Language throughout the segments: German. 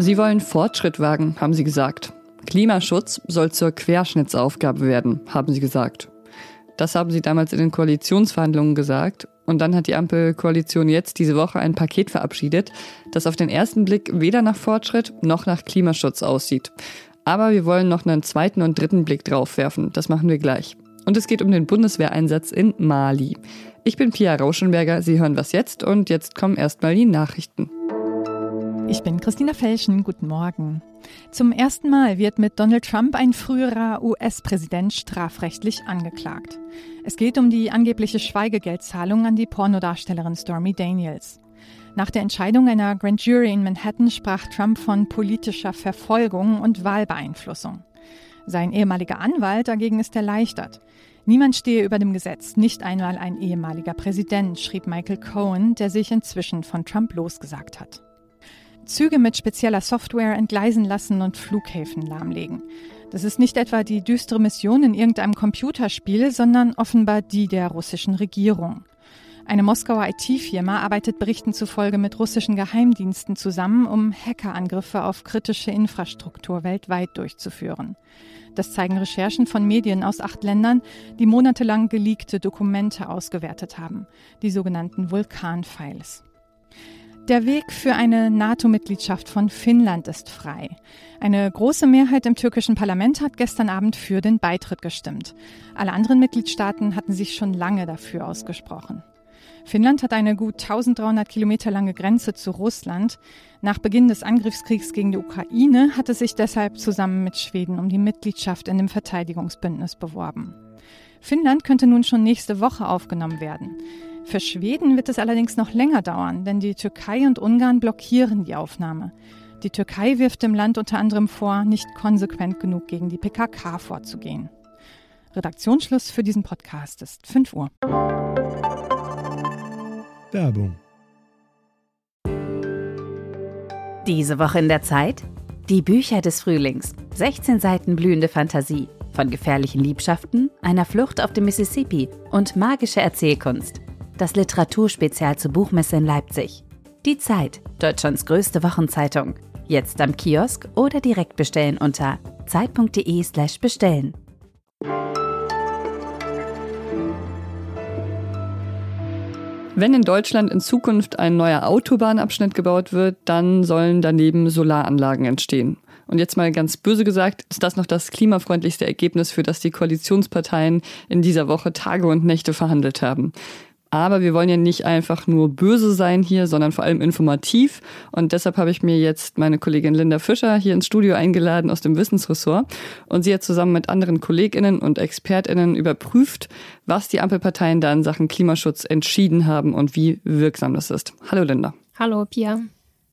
Sie wollen Fortschritt wagen, haben sie gesagt. Klimaschutz soll zur Querschnittsaufgabe werden, haben sie gesagt. Das haben sie damals in den Koalitionsverhandlungen gesagt. Und dann hat die Ampelkoalition jetzt diese Woche ein Paket verabschiedet, das auf den ersten Blick weder nach Fortschritt noch nach Klimaschutz aussieht. Aber wir wollen noch einen zweiten und dritten Blick drauf werfen. Das machen wir gleich. Und es geht um den Bundeswehreinsatz in Mali. Ich bin Pia Rauschenberger, Sie hören was jetzt und jetzt kommen erstmal die Nachrichten. Ich bin Christina Felschen, guten Morgen. Zum ersten Mal wird mit Donald Trump ein früherer US-Präsident strafrechtlich angeklagt. Es geht um die angebliche Schweigegeldzahlung an die Pornodarstellerin Stormy Daniels. Nach der Entscheidung einer Grand Jury in Manhattan sprach Trump von politischer Verfolgung und Wahlbeeinflussung. Sein ehemaliger Anwalt dagegen ist erleichtert. Niemand stehe über dem Gesetz, nicht einmal ein ehemaliger Präsident, schrieb Michael Cohen, der sich inzwischen von Trump losgesagt hat. Züge mit spezieller Software entgleisen lassen und Flughäfen lahmlegen. Das ist nicht etwa die düstere Mission in irgendeinem Computerspiel, sondern offenbar die der russischen Regierung. Eine Moskauer IT-Firma arbeitet Berichten zufolge mit russischen Geheimdiensten zusammen, um Hackerangriffe auf kritische Infrastruktur weltweit durchzuführen. Das zeigen Recherchen von Medien aus acht Ländern, die monatelang geleakte Dokumente ausgewertet haben, die sogenannten Vulkan-Files. Der Weg für eine NATO-Mitgliedschaft von Finnland ist frei. Eine große Mehrheit im türkischen Parlament hat gestern Abend für den Beitritt gestimmt. Alle anderen Mitgliedstaaten hatten sich schon lange dafür ausgesprochen. Finnland hat eine gut 1300 Kilometer lange Grenze zu Russland. Nach Beginn des Angriffskriegs gegen die Ukraine hat es sich deshalb zusammen mit Schweden um die Mitgliedschaft in dem Verteidigungsbündnis beworben. Finnland könnte nun schon nächste Woche aufgenommen werden. Für Schweden wird es allerdings noch länger dauern, denn die Türkei und Ungarn blockieren die Aufnahme. Die Türkei wirft dem Land unter anderem vor, nicht konsequent genug gegen die PKK vorzugehen. Redaktionsschluss für diesen Podcast ist 5 Uhr. Werbung. Diese Woche in der Zeit? Die Bücher des Frühlings. 16 Seiten blühende Fantasie. Von gefährlichen Liebschaften, einer Flucht auf dem Mississippi und magische Erzählkunst das Literaturspezial zur Buchmesse in Leipzig. Die Zeit, Deutschlands größte Wochenzeitung. Jetzt am Kiosk oder direkt bestellen unter zeit.de/slash bestellen. Wenn in Deutschland in Zukunft ein neuer Autobahnabschnitt gebaut wird, dann sollen daneben Solaranlagen entstehen. Und jetzt mal ganz böse gesagt, ist das noch das klimafreundlichste Ergebnis, für das die Koalitionsparteien in dieser Woche Tage und Nächte verhandelt haben. Aber wir wollen ja nicht einfach nur böse sein hier, sondern vor allem informativ. Und deshalb habe ich mir jetzt meine Kollegin Linda Fischer hier ins Studio eingeladen aus dem Wissensressort. Und sie hat zusammen mit anderen Kolleginnen und Expertinnen überprüft, was die Ampelparteien da in Sachen Klimaschutz entschieden haben und wie wirksam das ist. Hallo Linda. Hallo Pia.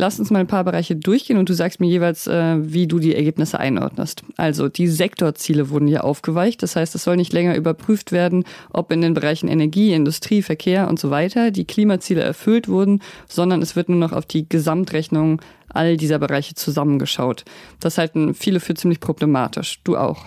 Lass uns mal ein paar Bereiche durchgehen und du sagst mir jeweils, äh, wie du die Ergebnisse einordnest. Also die Sektorziele wurden hier aufgeweicht. Das heißt, es soll nicht länger überprüft werden, ob in den Bereichen Energie, Industrie, Verkehr und so weiter die Klimaziele erfüllt wurden, sondern es wird nur noch auf die Gesamtrechnung all dieser Bereiche zusammengeschaut. Das halten viele für ziemlich problematisch. Du auch.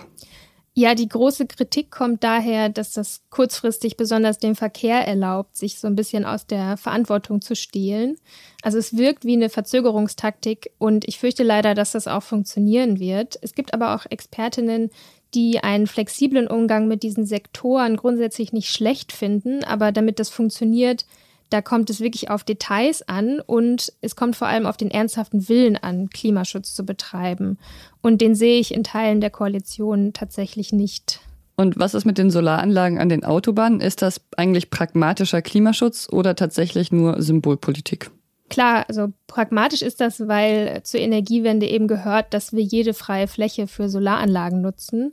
Ja, die große Kritik kommt daher, dass das kurzfristig besonders dem Verkehr erlaubt, sich so ein bisschen aus der Verantwortung zu stehlen. Also es wirkt wie eine Verzögerungstaktik und ich fürchte leider, dass das auch funktionieren wird. Es gibt aber auch Expertinnen, die einen flexiblen Umgang mit diesen Sektoren grundsätzlich nicht schlecht finden, aber damit das funktioniert, da kommt es wirklich auf Details an und es kommt vor allem auf den ernsthaften Willen an, Klimaschutz zu betreiben. Und den sehe ich in Teilen der Koalition tatsächlich nicht. Und was ist mit den Solaranlagen an den Autobahnen? Ist das eigentlich pragmatischer Klimaschutz oder tatsächlich nur Symbolpolitik? Klar, also pragmatisch ist das, weil zur Energiewende eben gehört, dass wir jede freie Fläche für Solaranlagen nutzen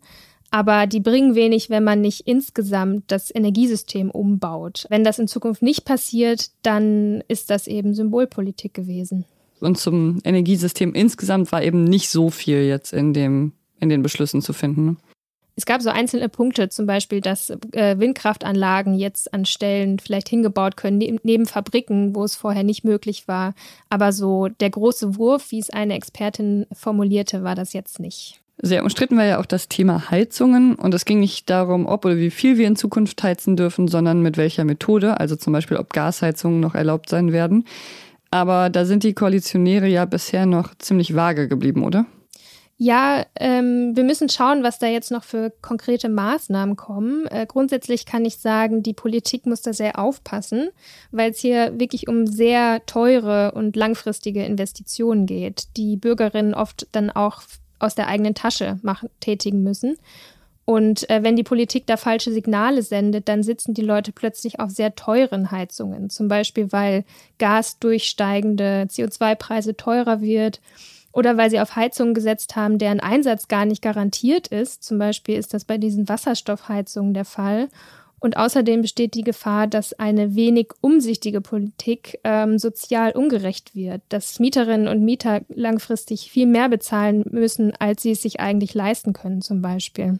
aber die bringen wenig, wenn man nicht insgesamt das Energiesystem umbaut. Wenn das in Zukunft nicht passiert, dann ist das eben Symbolpolitik gewesen. Und zum Energiesystem insgesamt war eben nicht so viel jetzt in, dem, in den Beschlüssen zu finden. Ne? Es gab so einzelne Punkte, zum Beispiel, dass äh, Windkraftanlagen jetzt an Stellen vielleicht hingebaut können, neben, neben Fabriken, wo es vorher nicht möglich war. Aber so der große Wurf, wie es eine Expertin formulierte, war das jetzt nicht. Sehr umstritten war ja auch das Thema Heizungen und es ging nicht darum, ob oder wie viel wir in Zukunft heizen dürfen, sondern mit welcher Methode, also zum Beispiel ob Gasheizungen noch erlaubt sein werden. Aber da sind die Koalitionäre ja bisher noch ziemlich vage geblieben, oder? Ja, ähm, wir müssen schauen, was da jetzt noch für konkrete Maßnahmen kommen. Äh, grundsätzlich kann ich sagen, die Politik muss da sehr aufpassen, weil es hier wirklich um sehr teure und langfristige Investitionen geht, die Bürgerinnen oft dann auch aus der eigenen Tasche machen, tätigen müssen. Und äh, wenn die Politik da falsche Signale sendet, dann sitzen die Leute plötzlich auf sehr teuren Heizungen. Zum Beispiel, weil Gas durch steigende CO2-Preise teurer wird oder weil sie auf Heizungen gesetzt haben, deren Einsatz gar nicht garantiert ist. Zum Beispiel ist das bei diesen Wasserstoffheizungen der Fall. Und außerdem besteht die Gefahr, dass eine wenig umsichtige Politik ähm, sozial ungerecht wird, dass Mieterinnen und Mieter langfristig viel mehr bezahlen müssen, als sie es sich eigentlich leisten können, zum Beispiel.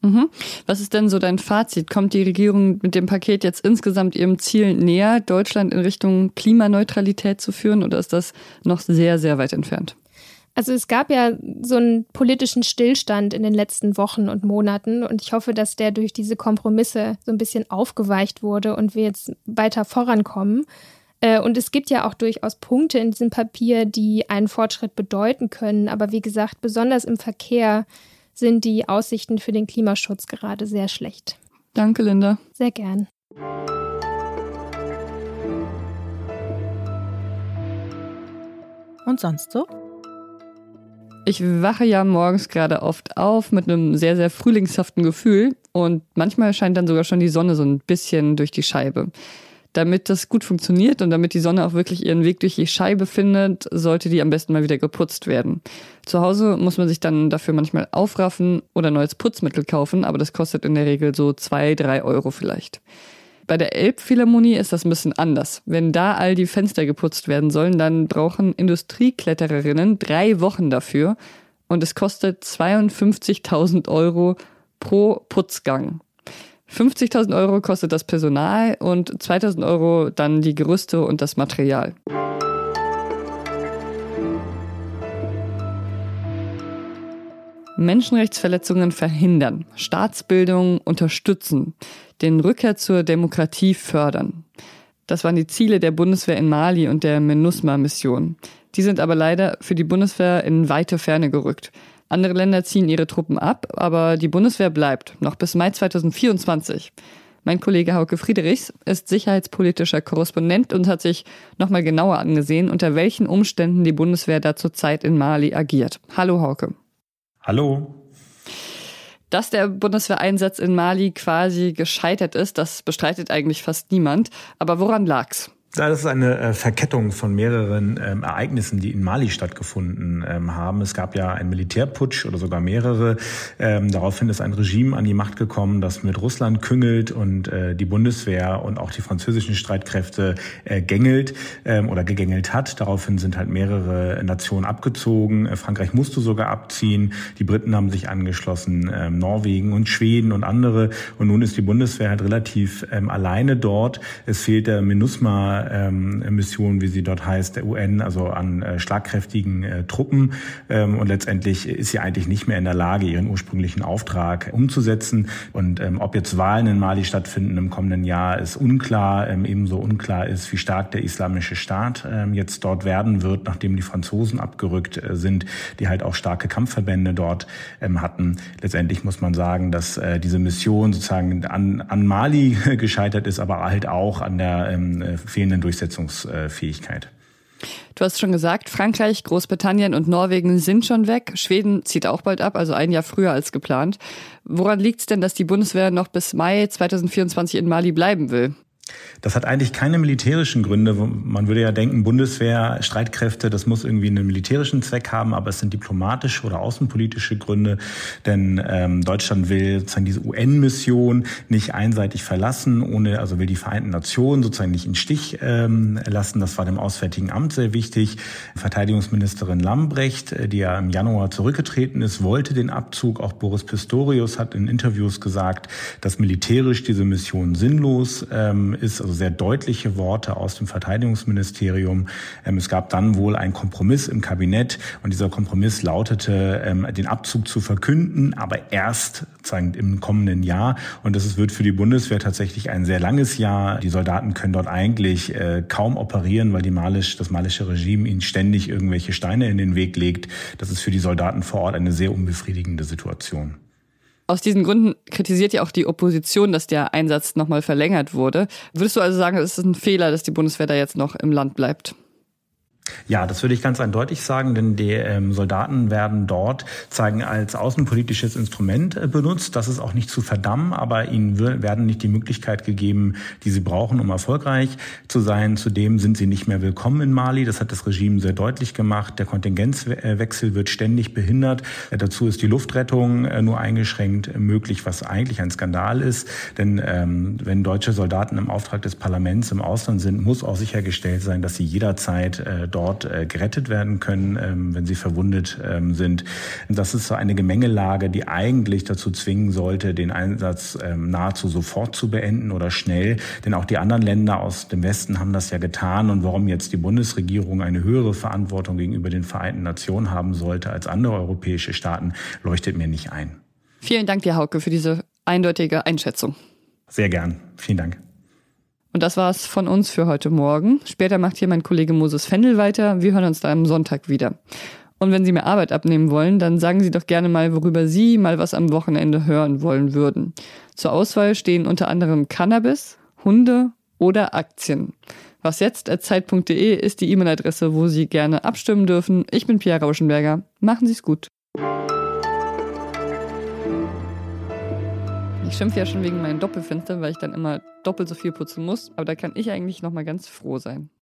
Mhm. Was ist denn so dein Fazit? Kommt die Regierung mit dem Paket jetzt insgesamt ihrem Ziel näher, Deutschland in Richtung Klimaneutralität zu führen, oder ist das noch sehr, sehr weit entfernt? Also es gab ja so einen politischen Stillstand in den letzten Wochen und Monaten und ich hoffe, dass der durch diese Kompromisse so ein bisschen aufgeweicht wurde und wir jetzt weiter vorankommen. Äh, und es gibt ja auch durchaus Punkte in diesem Papier, die einen Fortschritt bedeuten können. Aber wie gesagt, besonders im Verkehr sind die Aussichten für den Klimaschutz gerade sehr schlecht. Danke, Linda. Sehr gern. Und sonst so? Ich wache ja morgens gerade oft auf mit einem sehr, sehr frühlingshaften Gefühl und manchmal scheint dann sogar schon die Sonne so ein bisschen durch die Scheibe. Damit das gut funktioniert und damit die Sonne auch wirklich ihren Weg durch die Scheibe findet, sollte die am besten mal wieder geputzt werden. Zu Hause muss man sich dann dafür manchmal aufraffen oder neues Putzmittel kaufen, aber das kostet in der Regel so zwei, drei Euro vielleicht. Bei der Elbphilharmonie ist das ein bisschen anders. Wenn da all die Fenster geputzt werden sollen, dann brauchen Industrieklettererinnen drei Wochen dafür und es kostet 52.000 Euro pro Putzgang. 50.000 Euro kostet das Personal und 2.000 Euro dann die Gerüste und das Material. Menschenrechtsverletzungen verhindern, Staatsbildung unterstützen, den Rückkehr zur Demokratie fördern. Das waren die Ziele der Bundeswehr in Mali und der MINUSMA-Mission. Die sind aber leider für die Bundeswehr in weite Ferne gerückt. Andere Länder ziehen ihre Truppen ab, aber die Bundeswehr bleibt, noch bis Mai 2024. Mein Kollege Hauke Friedrichs ist sicherheitspolitischer Korrespondent und hat sich nochmal genauer angesehen, unter welchen Umständen die Bundeswehr da zurzeit in Mali agiert. Hallo Hauke. Hallo. Dass der Bundeswehreinsatz in Mali quasi gescheitert ist, das bestreitet eigentlich fast niemand. Aber woran lag's? Das ist eine äh, Verkettung von mehreren ähm, Ereignissen, die in Mali stattgefunden ähm, haben. Es gab ja einen Militärputsch oder sogar mehrere. Ähm, daraufhin ist ein Regime an die Macht gekommen, das mit Russland küngelt und äh, die Bundeswehr und auch die französischen Streitkräfte äh, gängelt ähm, oder gegängelt hat. Daraufhin sind halt mehrere Nationen abgezogen. Äh, Frankreich musste sogar abziehen. Die Briten haben sich angeschlossen, ähm, Norwegen und Schweden und andere. Und nun ist die Bundeswehr halt relativ ähm, alleine dort. Es fehlt der MINUSMA Mission, wie sie dort heißt, der UN, also an äh, schlagkräftigen äh, Truppen. Ähm, und letztendlich ist sie eigentlich nicht mehr in der Lage, ihren ursprünglichen Auftrag umzusetzen. Und ähm, ob jetzt Wahlen in Mali stattfinden im kommenden Jahr, ist unklar. Ähm, ebenso unklar ist, wie stark der islamische Staat ähm, jetzt dort werden wird, nachdem die Franzosen abgerückt äh, sind, die halt auch starke Kampfverbände dort ähm, hatten. Letztendlich muss man sagen, dass diese Mission sozusagen an, an Mali gescheitert ist, aber halt auch an der ähm, fehlenden fehlenden Durchsetzungsfähigkeit. Du hast schon gesagt, Frankreich, Großbritannien und Norwegen sind schon weg. Schweden zieht auch bald ab, also ein Jahr früher als geplant. Woran liegt es denn, dass die Bundeswehr noch bis Mai 2024 in Mali bleiben will? Das hat eigentlich keine militärischen Gründe. Man würde ja denken, Bundeswehr, Streitkräfte, das muss irgendwie einen militärischen Zweck haben, aber es sind diplomatische oder außenpolitische Gründe. Denn ähm, Deutschland will sozusagen diese UN-Mission nicht einseitig verlassen, ohne, also will die Vereinten Nationen sozusagen nicht in Stich ähm, lassen. Das war dem Auswärtigen Amt sehr wichtig. Verteidigungsministerin Lambrecht, äh, die ja im Januar zurückgetreten ist, wollte den Abzug. Auch Boris Pistorius hat in Interviews gesagt, dass militärisch diese Mission sinnlos ähm, ist, also sehr deutliche Worte aus dem Verteidigungsministerium. Ähm, es gab dann wohl einen Kompromiss im Kabinett und dieser Kompromiss lautete, ähm, den Abzug zu verkünden, aber erst sagen, im kommenden Jahr. Und das wird für die Bundeswehr tatsächlich ein sehr langes Jahr. Die Soldaten können dort eigentlich äh, kaum operieren, weil die Malisch, das malische Regime ihnen ständig irgendwelche Steine in den Weg legt. Das ist für die Soldaten vor Ort eine sehr unbefriedigende Situation. Aus diesen Gründen kritisiert ja auch die Opposition, dass der Einsatz nochmal verlängert wurde. Würdest du also sagen, es ist ein Fehler, dass die Bundeswehr da jetzt noch im Land bleibt? Ja, das würde ich ganz eindeutig sagen, denn die ähm, Soldaten werden dort zeigen als außenpolitisches Instrument äh, benutzt. Das ist auch nicht zu verdammen, aber ihnen werden nicht die Möglichkeit gegeben, die sie brauchen, um erfolgreich zu sein. Zudem sind sie nicht mehr willkommen in Mali. Das hat das Regime sehr deutlich gemacht. Der Kontingenzwechsel wird ständig behindert. Äh, dazu ist die Luftrettung äh, nur eingeschränkt möglich, was eigentlich ein Skandal ist. Denn ähm, wenn deutsche Soldaten im Auftrag des Parlaments im Ausland sind, muss auch sichergestellt sein, dass sie jederzeit äh, dort äh, gerettet werden können, ähm, wenn sie verwundet ähm, sind. Das ist so eine Gemengelage, die eigentlich dazu zwingen sollte, den Einsatz ähm, nahezu sofort zu beenden oder schnell. Denn auch die anderen Länder aus dem Westen haben das ja getan. Und warum jetzt die Bundesregierung eine höhere Verantwortung gegenüber den Vereinten Nationen haben sollte als andere europäische Staaten, leuchtet mir nicht ein. Vielen Dank dir, Hauke, für diese eindeutige Einschätzung. Sehr gern. Vielen Dank. Und das war's von uns für heute Morgen. Später macht hier mein Kollege Moses Fendel weiter. Wir hören uns da am Sonntag wieder. Und wenn Sie mir Arbeit abnehmen wollen, dann sagen Sie doch gerne mal, worüber Sie mal was am Wochenende hören wollen würden. Zur Auswahl stehen unter anderem Cannabis, Hunde oder Aktien. Was jetzt at zeit.de ist die E-Mail-Adresse, wo Sie gerne abstimmen dürfen. Ich bin Pia Rauschenberger. Machen Sie es gut. Ich schimpfe ja schon wegen meinen Doppelfenstern, weil ich dann immer doppelt so viel putzen muss. Aber da kann ich eigentlich noch mal ganz froh sein.